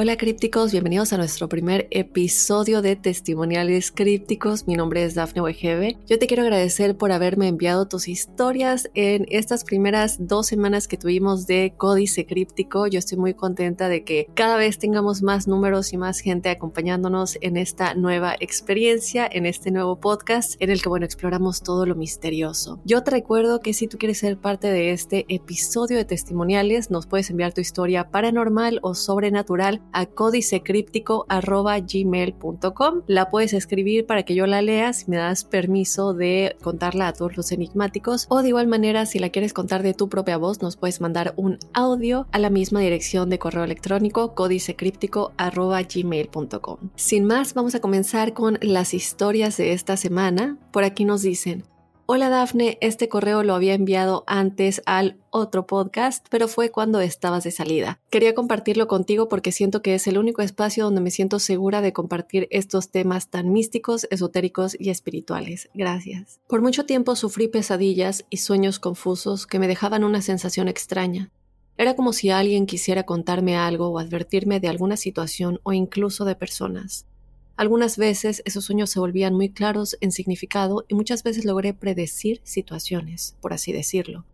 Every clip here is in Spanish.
Hola crípticos, bienvenidos a nuestro primer episodio de Testimoniales Crípticos. Mi nombre es Dafne Wegebe. Yo te quiero agradecer por haberme enviado tus historias en estas primeras dos semanas que tuvimos de Códice Críptico. Yo estoy muy contenta de que cada vez tengamos más números y más gente acompañándonos en esta nueva experiencia, en este nuevo podcast en el que, bueno, exploramos todo lo misterioso. Yo te recuerdo que si tú quieres ser parte de este episodio de Testimoniales, nos puedes enviar tu historia paranormal o sobrenatural a códicecríptico.gmail.com. La puedes escribir para que yo la lea si me das permiso de contarla a todos los enigmáticos o de igual manera si la quieres contar de tu propia voz nos puedes mandar un audio a la misma dirección de correo electrónico códicecríptico.gmail.com. Sin más, vamos a comenzar con las historias de esta semana. Por aquí nos dicen, Hola Dafne, este correo lo había enviado antes al otro podcast, pero fue cuando estabas de salida. Quería compartirlo contigo porque siento que es el único espacio donde me siento segura de compartir estos temas tan místicos, esotéricos y espirituales. Gracias. Por mucho tiempo sufrí pesadillas y sueños confusos que me dejaban una sensación extraña. Era como si alguien quisiera contarme algo o advertirme de alguna situación o incluso de personas. Algunas veces esos sueños se volvían muy claros en significado y muchas veces logré predecir situaciones, por así decirlo.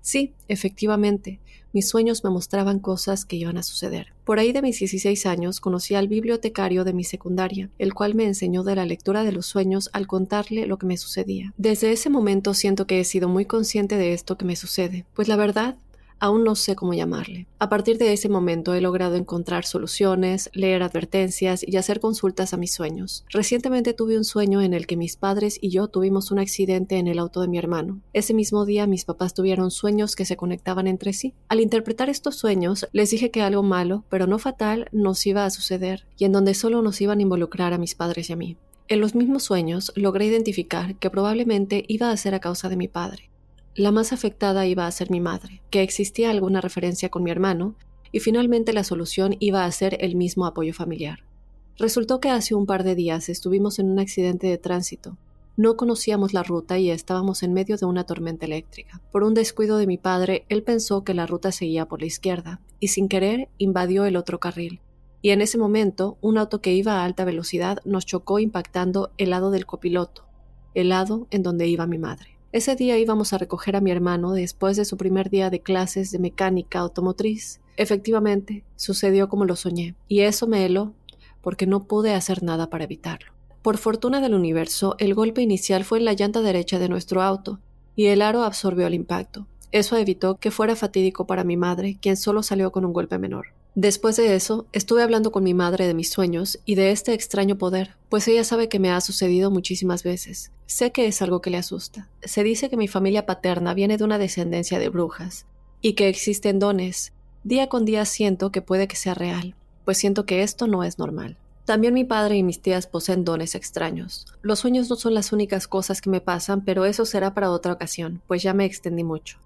Sí, efectivamente, mis sueños me mostraban cosas que iban a suceder. Por ahí de mis 16 años conocí al bibliotecario de mi secundaria, el cual me enseñó de la lectura de los sueños al contarle lo que me sucedía. Desde ese momento siento que he sido muy consciente de esto que me sucede, pues la verdad aún no sé cómo llamarle. A partir de ese momento he logrado encontrar soluciones, leer advertencias y hacer consultas a mis sueños. Recientemente tuve un sueño en el que mis padres y yo tuvimos un accidente en el auto de mi hermano. Ese mismo día mis papás tuvieron sueños que se conectaban entre sí. Al interpretar estos sueños, les dije que algo malo, pero no fatal, nos iba a suceder y en donde solo nos iban a involucrar a mis padres y a mí. En los mismos sueños logré identificar que probablemente iba a ser a causa de mi padre. La más afectada iba a ser mi madre, que existía alguna referencia con mi hermano, y finalmente la solución iba a ser el mismo apoyo familiar. Resultó que hace un par de días estuvimos en un accidente de tránsito. No conocíamos la ruta y estábamos en medio de una tormenta eléctrica. Por un descuido de mi padre, él pensó que la ruta seguía por la izquierda, y sin querer invadió el otro carril. Y en ese momento, un auto que iba a alta velocidad nos chocó impactando el lado del copiloto, el lado en donde iba mi madre. Ese día íbamos a recoger a mi hermano después de su primer día de clases de mecánica automotriz. Efectivamente, sucedió como lo soñé, y eso me heló, porque no pude hacer nada para evitarlo. Por fortuna del universo, el golpe inicial fue en la llanta derecha de nuestro auto, y el aro absorbió el impacto. Eso evitó que fuera fatídico para mi madre, quien solo salió con un golpe menor. Después de eso, estuve hablando con mi madre de mis sueños y de este extraño poder, pues ella sabe que me ha sucedido muchísimas veces. Sé que es algo que le asusta. Se dice que mi familia paterna viene de una descendencia de brujas y que existen dones. Día con día siento que puede que sea real, pues siento que esto no es normal. También mi padre y mis tías poseen dones extraños. Los sueños no son las únicas cosas que me pasan, pero eso será para otra ocasión, pues ya me extendí mucho.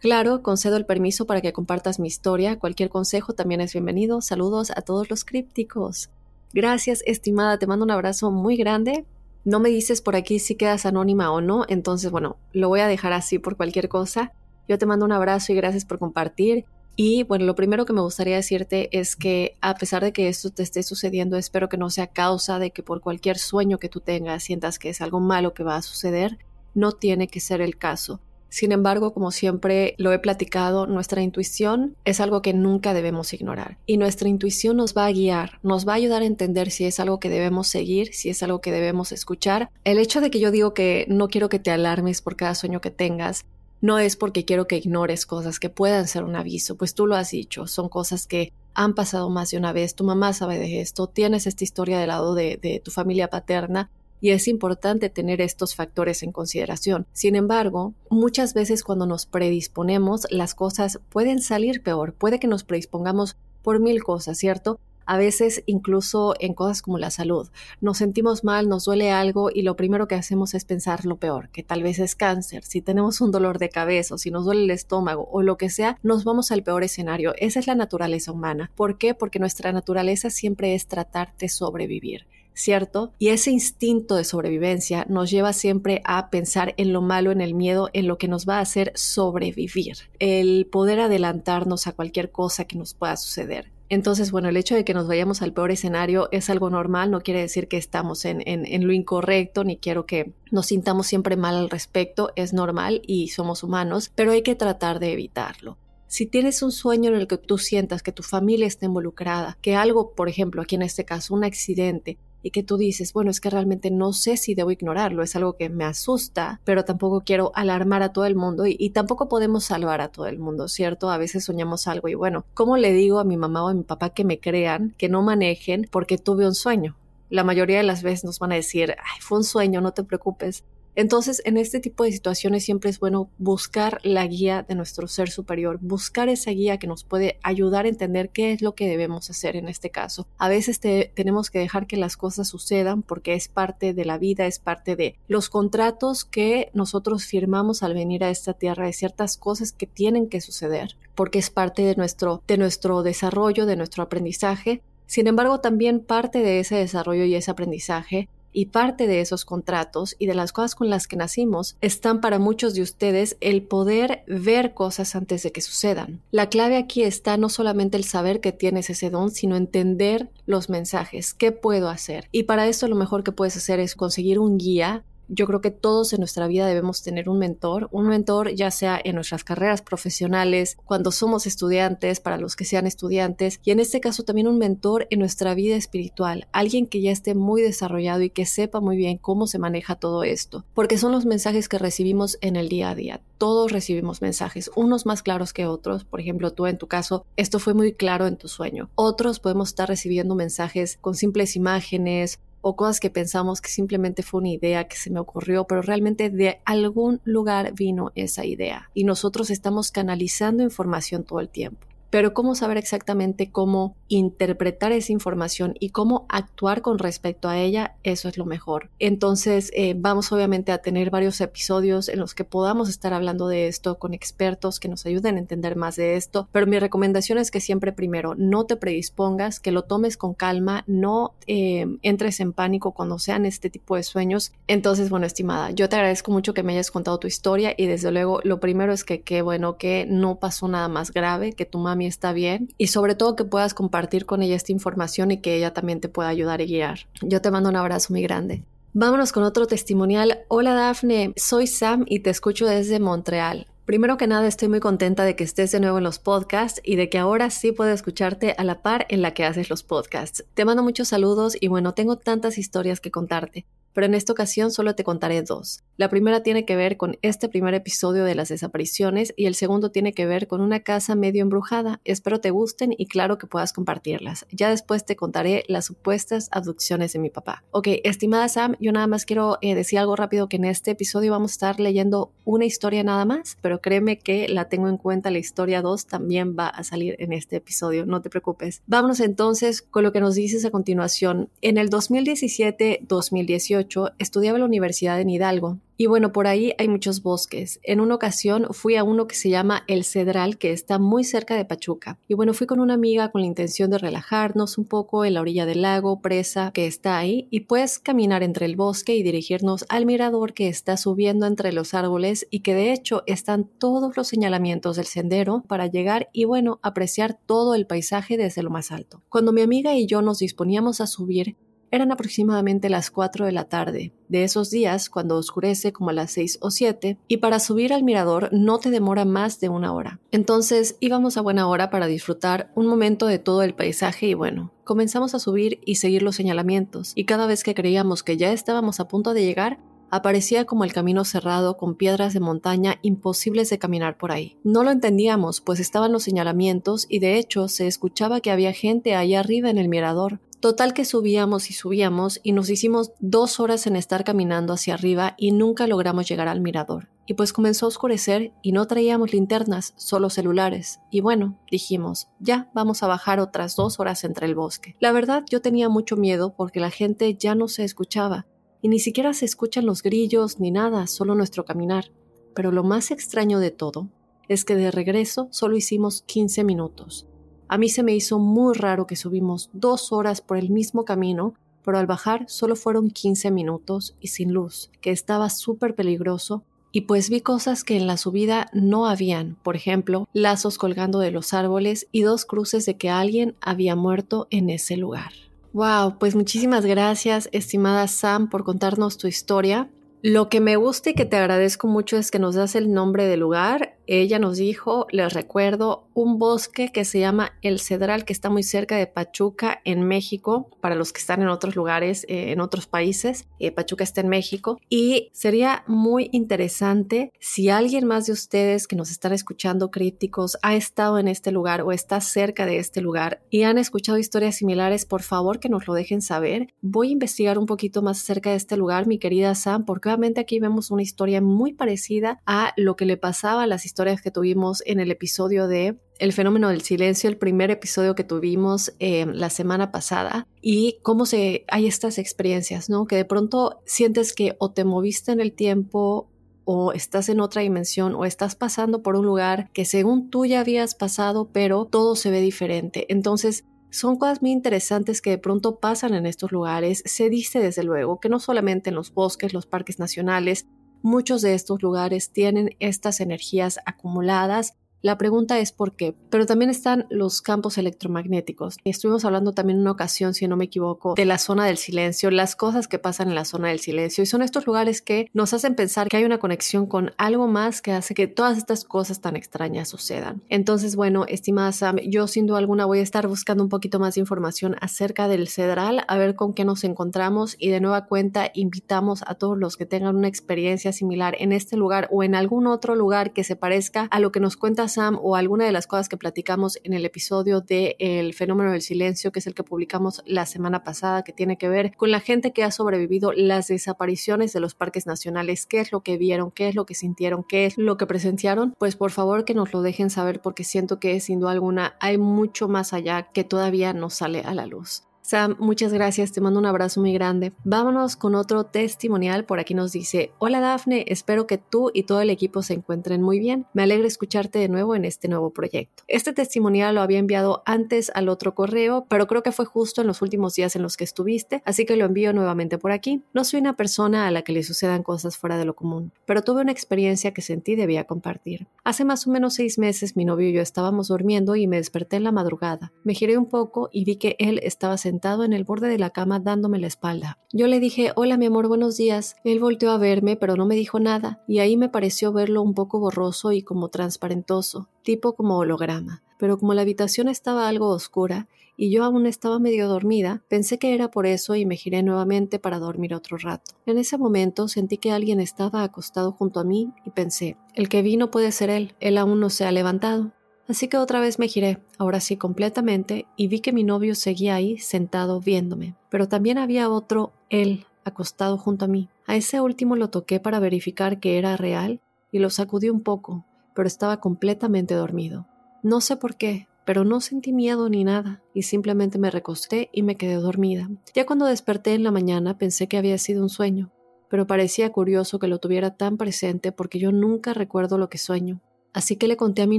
Claro, concedo el permiso para que compartas mi historia. Cualquier consejo también es bienvenido. Saludos a todos los crípticos. Gracias, estimada. Te mando un abrazo muy grande. No me dices por aquí si quedas anónima o no, entonces bueno, lo voy a dejar así por cualquier cosa. Yo te mando un abrazo y gracias por compartir. Y bueno, lo primero que me gustaría decirte es que a pesar de que esto te esté sucediendo, espero que no sea causa de que por cualquier sueño que tú tengas sientas que es algo malo que va a suceder. No tiene que ser el caso. Sin embargo, como siempre lo he platicado, nuestra intuición es algo que nunca debemos ignorar. Y nuestra intuición nos va a guiar, nos va a ayudar a entender si es algo que debemos seguir, si es algo que debemos escuchar. El hecho de que yo digo que no quiero que te alarmes por cada sueño que tengas, no es porque quiero que ignores cosas que puedan ser un aviso, pues tú lo has dicho, son cosas que han pasado más de una vez, tu mamá sabe de esto, tienes esta historia del lado de, de tu familia paterna y es importante tener estos factores en consideración. Sin embargo, muchas veces cuando nos predisponemos, las cosas pueden salir peor, puede que nos predispongamos por mil cosas, ¿cierto? A veces incluso en cosas como la salud. Nos sentimos mal, nos duele algo y lo primero que hacemos es pensar lo peor, que tal vez es cáncer, si tenemos un dolor de cabeza o si nos duele el estómago o lo que sea, nos vamos al peor escenario. Esa es la naturaleza humana. ¿Por qué? Porque nuestra naturaleza siempre es tratar de sobrevivir. ¿cierto? Y ese instinto de sobrevivencia nos lleva siempre a pensar en lo malo, en el miedo, en lo que nos va a hacer sobrevivir, el poder adelantarnos a cualquier cosa que nos pueda suceder. Entonces, bueno, el hecho de que nos vayamos al peor escenario es algo normal, no quiere decir que estamos en, en, lo incorrecto, ni quiero que nos sintamos siempre mal al respecto, es normal y somos humanos, pero hay que tratar de evitarlo. Si tienes un sueño en el que tú sientas que tu familia está involucrada, que algo, por ejemplo, aquí en este caso, un accidente, y que tú dices, bueno, es que realmente no sé si debo ignorarlo, es algo que me asusta, pero tampoco quiero alarmar a todo el mundo y, tampoco podemos salvar a todo el mundo, ¿cierto? A veces soñamos algo y bueno, ¿cómo le digo a mi mamá o a mi papá que me crean, que no manejen porque tuve un sueño? La mayoría de las veces nos van a decir, ay, fue un sueño, no te preocupes. Entonces, en este tipo de situaciones siempre es bueno buscar la guía de nuestro ser superior, buscar esa guía que nos puede ayudar a entender qué es lo que debemos hacer en este caso. A veces tenemos que dejar que las cosas sucedan porque es parte de la vida, es parte de los contratos que nosotros firmamos al venir a esta tierra, de ciertas cosas que tienen que suceder, porque es parte de nuestro, de nuestro desarrollo, de nuestro aprendizaje. Sin embargo, también parte de ese desarrollo y ese aprendizaje y parte de esos contratos y de las cosas con las que nacimos están para muchos de ustedes el poder ver cosas antes de que sucedan. La clave aquí está no solamente el saber que tienes ese don, sino entender los mensajes, qué puedo hacer. Y para esto lo mejor que puedes hacer es conseguir un guía yo creo que todos en nuestra vida debemos tener un mentor, un mentor ya sea en nuestras carreras profesionales, cuando somos estudiantes, para los que sean estudiantes, y en este caso también un mentor en nuestra vida espiritual, alguien que ya esté muy desarrollado y que sepa muy bien cómo se maneja todo esto, porque son los mensajes que recibimos en el día a día. Todos recibimos mensajes, unos más claros que otros, por ejemplo, tú en tu caso, esto fue muy claro en tu sueño. Otros podemos estar recibiendo mensajes con simples imágenes o cosas que pensamos que simplemente fue una idea que se me ocurrió, pero realmente de algún lugar vino esa idea. Y nosotros estamos canalizando información todo el tiempo. Pero cómo saber exactamente cómo interpretar esa información y cómo actuar con respecto a ella, eso es lo mejor. Entonces, eh, vamos obviamente a tener varios episodios en los que podamos estar hablando de esto con expertos que nos ayuden a entender más de esto, pero mi recomendación es que siempre primero no te predispongas, que lo tomes con calma, no eh, entres en pánico cuando sean este tipo de sueños. Entonces, bueno, estimada, yo te agradezco mucho que me hayas contado tu historia y desde luego lo primero es que qué bueno que no pasó nada más grave, que tu mamá está bien y sobre todo que puedas compartir con ella esta información y que ella también te pueda ayudar y guiar. Yo te mando un abrazo muy grande. Vámonos con otro testimonial. Hola Dafne, soy Sam y te escucho desde Montreal. Primero que nada, estoy muy contenta de que estés de nuevo en los podcasts y de que ahora sí puedo escucharte a la par en la que haces los podcasts. Te mando muchos saludos y bueno, tengo tantas historias que contarte pero en esta ocasión solo te contaré dos. La primera tiene que ver con este primer episodio de las desapariciones y el segundo tiene que ver con una casa medio embrujada. Espero te gusten y claro que puedas compartirlas. Ya después te contaré las supuestas abducciones de mi papá. Ok, estimada Sam, yo nada más quiero eh, decir algo rápido que en este episodio vamos a estar leyendo una historia nada más, pero créeme que la tengo en cuenta, la historia 2 también va a salir en este episodio, no te preocupes. Vámonos entonces con lo que nos dices a continuación. En el 2017-2018, estudiaba en la Universidad en Hidalgo y bueno, por ahí hay muchos bosques. En una ocasión fui a uno que se llama El Cedral, que está muy cerca de Pachuca. Y bueno, fui con una amiga con la intención de relajarnos un poco en la orilla del lago, presa que está ahí, y pues caminar entre el bosque y dirigirnos al mirador que está subiendo entre los árboles y que de hecho están todos los señalamientos del sendero para llegar y bueno, apreciar todo el paisaje desde lo más alto. Cuando mi amiga y yo nos disponíamos a subir, eran aproximadamente las 4 de la tarde, de esos días cuando oscurece como a las 6 o 7, y para subir al mirador no te demora más de una hora. Entonces íbamos a buena hora para disfrutar un momento de todo el paisaje y bueno, comenzamos a subir y seguir los señalamientos, y cada vez que creíamos que ya estábamos a punto de llegar, Aparecía como el camino cerrado con piedras de montaña imposibles de caminar por ahí. No lo entendíamos, pues estaban los señalamientos y de hecho se escuchaba que había gente ahí arriba en el mirador. Total que subíamos y subíamos y nos hicimos dos horas en estar caminando hacia arriba y nunca logramos llegar al mirador. Y pues comenzó a oscurecer y no traíamos linternas, solo celulares. Y bueno, dijimos, ya vamos a bajar otras dos horas entre el bosque. La verdad yo tenía mucho miedo porque la gente ya no se escuchaba y ni siquiera se escuchan los grillos ni nada, solo nuestro caminar. Pero lo más extraño de todo es que de regreso solo hicimos 15 minutos. A mí se me hizo muy raro que subimos dos horas por el mismo camino, pero al bajar solo fueron 15 minutos y sin luz, que estaba súper peligroso y pues vi cosas que en la subida no habían, por ejemplo, lazos colgando de los árboles y dos cruces de que alguien había muerto en ese lugar. Wow, pues muchísimas gracias, estimada Sam, por contarnos tu historia. Lo que me gusta y que te agradezco mucho es que nos das el nombre del lugar ella nos dijo, les recuerdo, un bosque que se llama El Cedral, que está muy cerca de Pachuca, en México, para los que están en otros lugares, eh, en otros países. Eh, Pachuca está en México. Y sería muy interesante si alguien más de ustedes que nos están escuchando críticos ha estado en este lugar o está cerca de este lugar y han escuchado historias similares, por favor que nos lo dejen saber. Voy a investigar un poquito más acerca de este lugar, mi querida Sam, porque obviamente aquí vemos una historia muy parecida a lo que le pasaba a las historias que tuvimos en el episodio de El fenómeno del silencio, el primer episodio que tuvimos eh, la semana pasada, y cómo se, hay estas experiencias, ¿no? Que de pronto sientes que o te moviste en el tiempo o estás en otra dimensión o estás pasando por un lugar que según tú ya habías pasado, pero todo se ve diferente. Entonces, son cosas muy interesantes que de pronto pasan en estos lugares. Se dice desde luego que no solamente en los bosques, los parques nacionales, Muchos de estos lugares tienen estas energías acumuladas la pregunta es por qué. Pero también están los campos electromagnéticos. Estuvimos hablando también en una ocasión, si no me equivoco, de la zona del silencio, las cosas que pasan en la zona del silencio. Y son estos lugares que nos hacen pensar que hay una conexión con algo más que hace que todas estas cosas tan extrañas sucedan. Entonces, bueno, estimada Sam, yo sin duda alguna voy a estar buscando un poquito más de información acerca del Cedral, a ver con qué nos encontramos y de nueva cuenta invitamos a todos los que tengan una experiencia similar en este lugar o en algún otro lugar que se parezca a lo que nos cuenta O alguna de las cosas que platicamos en el episodio de El fenómeno del silencio, que es el que publicamos la semana pasada, que tiene que ver con la gente que ha sobrevivido las desapariciones de los parques nacionales, qué es lo que vieron, qué es lo que sintieron, qué es lo que presenciaron, pues por favor que nos lo dejen saber porque siento que sin duda alguna hay mucho más allá que todavía no sale a la luz. Sam, muchas gracias, te mando un abrazo muy grande. Vámonos con otro testimonial. Por aquí nos dice, hola Dafne, espero que tú y todo el equipo se encuentren muy bien. Me alegra escucharte de nuevo en este nuevo proyecto. Este testimonial lo había enviado antes al otro correo, pero creo que fue justo en los últimos días en los que estuviste, así que lo envío nuevamente por aquí. No soy una persona a la que le sucedan cosas fuera de lo común, pero tuve una experiencia que sentí debía compartir. Hace más o menos seis meses mi novio y yo estábamos durmiendo y me desperté en la madrugada. Me giré un poco y vi que él estaba sentado en el borde de la cama dándome la espalda. Yo le dije, hola mi amor, buenos días. Él volteó a verme, pero no me dijo nada, y ahí me pareció verlo un poco borroso y como transparentoso, tipo como holograma. Pero como la habitación estaba algo oscura, y yo aún estaba medio dormida, pensé que era por eso y me giré nuevamente para dormir otro rato. En ese momento sentí que alguien estaba acostado junto a mí y pensé, el que vino puede ser él, él aún no se ha levantado. Así que otra vez me giré, ahora sí completamente, y vi que mi novio seguía ahí sentado viéndome. Pero también había otro él acostado junto a mí. A ese último lo toqué para verificar que era real y lo sacudí un poco, pero estaba completamente dormido. No sé por qué, pero no sentí miedo ni nada, y simplemente me recosté y me quedé dormida. Ya cuando desperté en la mañana pensé que había sido un sueño, pero parecía curioso que lo tuviera tan presente porque yo nunca recuerdo lo que sueño. Así que le conté a mi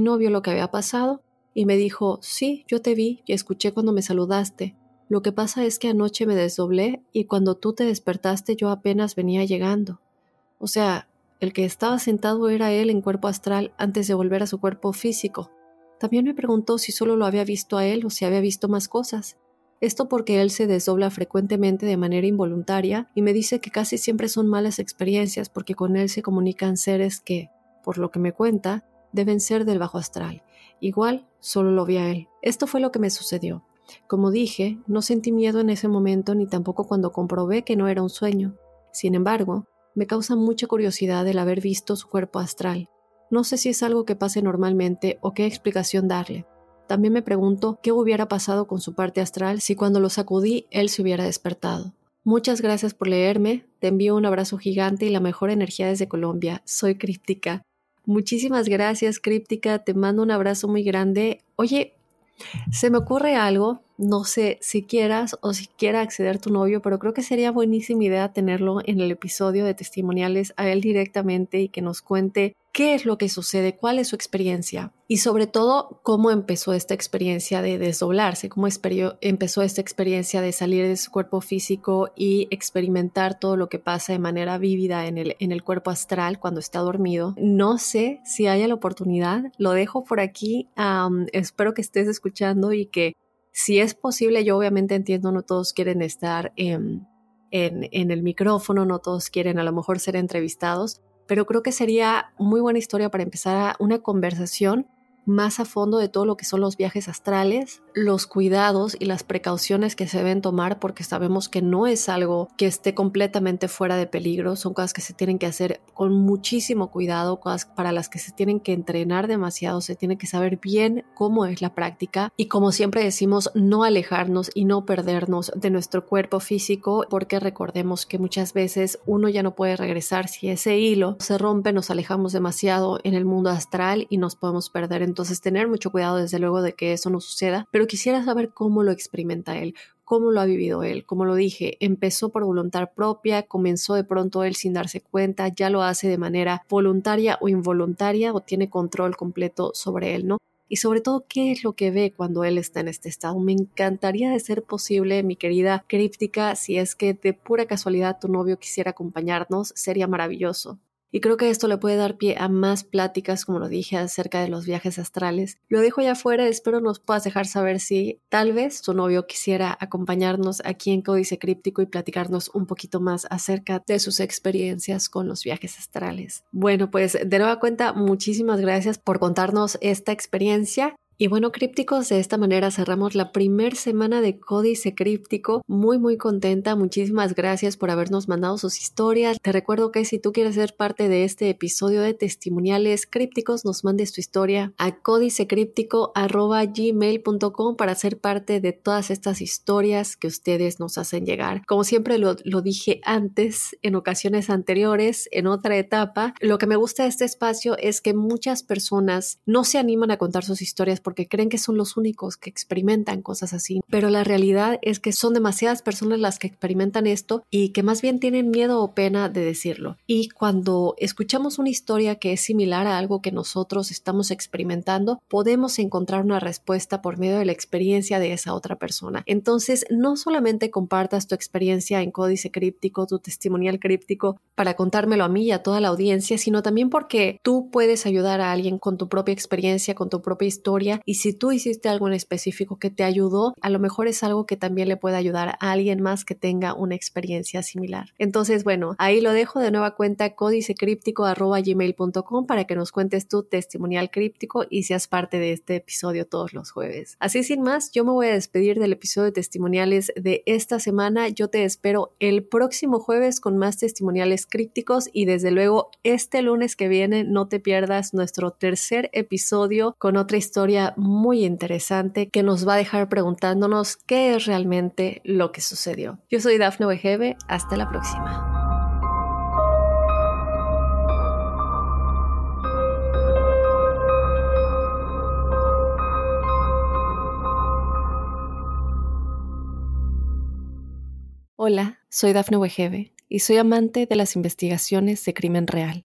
novio lo que había pasado y me dijo, sí, yo te vi y escuché cuando me saludaste. Lo que pasa es que anoche me desdoblé y cuando tú te despertaste yo apenas venía llegando. O sea, el que estaba sentado era él en cuerpo astral antes de volver a su cuerpo físico. También me preguntó si solo lo había visto a él o si había visto más cosas. Esto porque él se desdobla frecuentemente de manera involuntaria y me dice que casi siempre son malas experiencias porque con él se comunican seres que, por lo que me cuenta, deben ser del bajo astral. Igual, solo lo vi a él. Esto fue lo que me sucedió. Como dije, no sentí miedo en ese momento ni tampoco cuando comprobé que no era un sueño. Sin embargo, Me causa mucha curiosidad el haber visto su cuerpo astral. No sé si es algo que pase normalmente o qué explicación darle. También me pregunto qué hubiera pasado con su parte astral si cuando lo sacudí él se hubiera despertado. Muchas gracias por leerme, te envío un abrazo gigante y la mejor energía desde Colombia. Soy Críptica. Muchísimas gracias, Críptica, te mando un abrazo muy grande. Oye, se me ocurre algo, no sé si quieras o si quiera acceder tu novio, pero creo que sería buenísima idea tenerlo en el episodio de testimoniales a él directamente y que nos cuente qué es lo que sucede, cuál es su experiencia y sobre todo cómo empezó esta experiencia de desdoblarse, cómo empezó esta experiencia de salir de su cuerpo físico y experimentar todo lo que pasa de manera vívida en el, cuerpo astral cuando está dormido. No sé si haya la oportunidad, lo dejo por aquí, espero que estés escuchando y que si es posible, yo obviamente entiendo, no todos quieren estar en, el micrófono, no todos quieren a lo mejor ser entrevistados, pero creo que sería muy buena historia para empezar una conversación más a fondo de todo lo que son los viajes astrales, los cuidados y las precauciones que se deben tomar porque sabemos que no es algo que esté completamente fuera de peligro, son cosas que se tienen que hacer con muchísimo cuidado, cosas para las que se tienen que entrenar demasiado, se tiene que saber bien cómo es la práctica y como siempre decimos, no alejarnos y no perdernos de nuestro cuerpo físico porque recordemos que muchas veces uno ya no puede regresar si ese hilo se rompe, nos alejamos demasiado en el mundo astral y nos podemos perder entonces, tener mucho cuidado, desde luego, de que eso no suceda, pero quisiera saber cómo lo experimenta él, cómo lo ha vivido él. Como lo dije, empezó por voluntad propia, comenzó de pronto él sin darse cuenta, ya lo hace de manera voluntaria o involuntaria o tiene control completo sobre él, ¿no? Y sobre todo, ¿qué es lo que ve cuando él está en este estado? Me encantaría de ser posible, mi querida críptica, si es que de pura casualidad tu novio quisiera acompañarnos, sería maravilloso. Y creo que esto le puede dar pie a más pláticas, como lo dije, acerca de los viajes astrales. Lo dejo ya afuera, espero nos puedas dejar saber si tal vez tu novio quisiera acompañarnos aquí en Códice Críptico y platicarnos un poquito más acerca de sus experiencias con los viajes astrales. Bueno, pues de nueva cuenta, muchísimas gracias por contarnos esta experiencia y bueno, crípticos, de esta manera cerramos la primer semana de Códice Críptico. Muy, muy contenta. Muchísimas gracias por habernos mandado sus historias. Te recuerdo que si tú quieres ser parte de este episodio de testimoniales crípticos, nos mandes tu historia a códicecríptico.gmail.com para ser parte de todas estas historias que ustedes nos hacen llegar. Como siempre lo, lo dije antes, en ocasiones anteriores, en otra etapa, lo que me gusta de este espacio es que muchas personas no se animan a contar sus historias porque creen que son los únicos que experimentan cosas así. Pero la realidad es que son demasiadas personas las que experimentan esto y que más bien tienen miedo o pena de decirlo. Y cuando escuchamos una historia que es similar a algo que nosotros estamos experimentando, podemos encontrar una respuesta por medio de la experiencia de esa otra persona. Entonces, no solamente compartas tu experiencia en códice críptico, tu testimonial críptico, para contármelo a mí y a toda la audiencia, sino también porque tú puedes ayudar a alguien con tu propia experiencia, con tu propia historia y si tú hiciste algo en específico que te ayudó, a lo mejor es algo que también le puede ayudar a alguien más que tenga una experiencia similar. Entonces, bueno, ahí lo dejo de nueva cuenta códicecríptico.gmail.com para que nos cuentes tu testimonial críptico y seas parte de este episodio todos los jueves. Así sin más, yo me voy a despedir del episodio de testimoniales de esta semana. Yo te espero el próximo jueves con más testimoniales crípticos y desde luego este lunes que viene no te pierdas nuestro tercer episodio con otra muy interesante que nos va a dejar preguntándonos qué es realmente lo que sucedió. Yo soy Dafne Wegebe, hasta la próxima. Hola, soy Dafne Wegebe y soy amante de las investigaciones de crimen real.